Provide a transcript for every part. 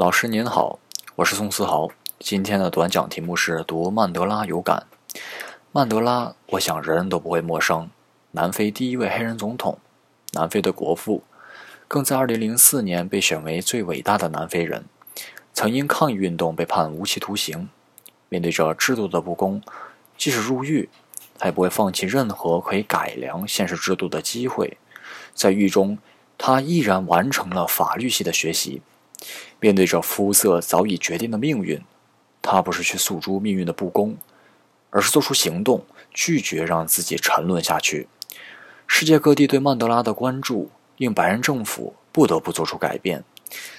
老师您好，我是宋思豪。今天的短讲题目是读曼德拉有感。曼德拉，我想人人都不会陌生。南非第一位黑人总统，南非的国父，更在2004年被选为最伟大的南非人。曾因抗议运动被判无期徒刑。面对着制度的不公，即使入狱，他也不会放弃任何可以改良现实制度的机会。在狱中，他毅然完成了法律系的学习。面对着肤色早已决定的命运，他不是去诉诸命运的不公，而是做出行动，拒绝让自己沉沦下去。世界各地对曼德拉的关注，令白人政府不得不做出改变，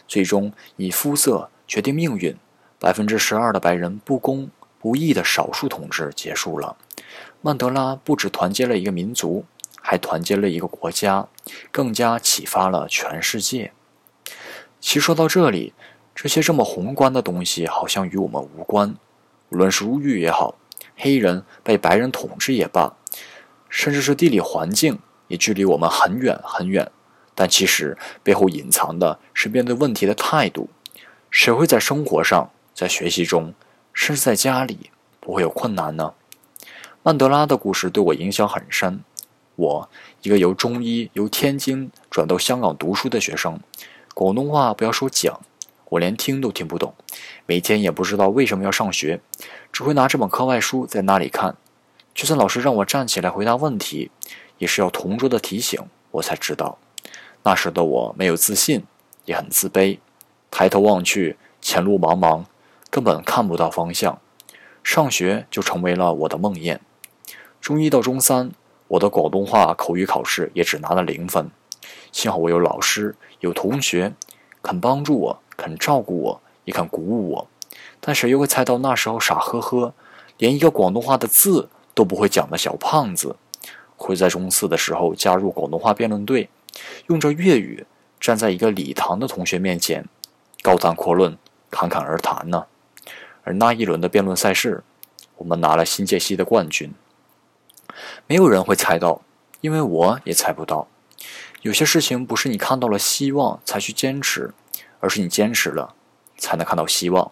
最终以肤色决定命运，百分之十二的白人不公不义的少数统治结束了。曼德拉不只团结了一个民族，还团结了一个国家，更加启发了全世界。其实说到这里，这些这么宏观的东西好像与我们无关。无论是入狱也好，黑人被白人统治也罢，甚至是地理环境也距离我们很远很远。但其实背后隐藏的是面对问题的态度。谁会在生活上、在学习中，甚至在家里不会有困难呢？曼德拉的故事对我影响很深。我一个由中医由天津转到香港读书的学生。广东话不要说讲，我连听都听不懂，每天也不知道为什么要上学，只会拿这本课外书在那里看。就算老师让我站起来回答问题，也是要同桌的提醒，我才知道。那时的我没有自信，也很自卑。抬头望去，前路茫茫，根本看不到方向。上学就成为了我的梦魇。中一到中三，我的广东话口语考试也只拿了零分。幸好我有老师，有同学，肯帮助我，肯照顾我，也肯鼓舞我。但谁又会猜到那时候傻呵呵，连一个广东话的字都不会讲的小胖子，会在中四的时候加入广东话辩论队，用着粤语站在一个礼堂的同学面前，高谈阔论，侃侃而谈呢？而那一轮的辩论赛事，我们拿了新界西的冠军。没有人会猜到，因为我也猜不到。有些事情不是你看到了希望才去坚持，而是你坚持了，才能看到希望。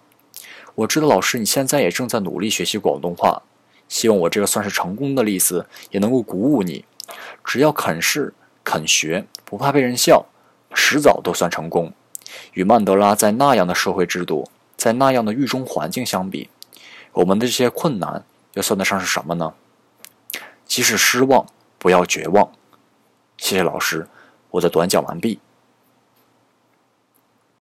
我知道老师你现在也正在努力学习广东话，希望我这个算是成功的例子也能够鼓舞你。只要肯试肯学，不怕被人笑，迟早都算成功。与曼德拉在那样的社会制度，在那样的狱中环境相比，我们的这些困难又算得上是什么呢？即使失望，不要绝望。谢谢老师。我的短讲完毕。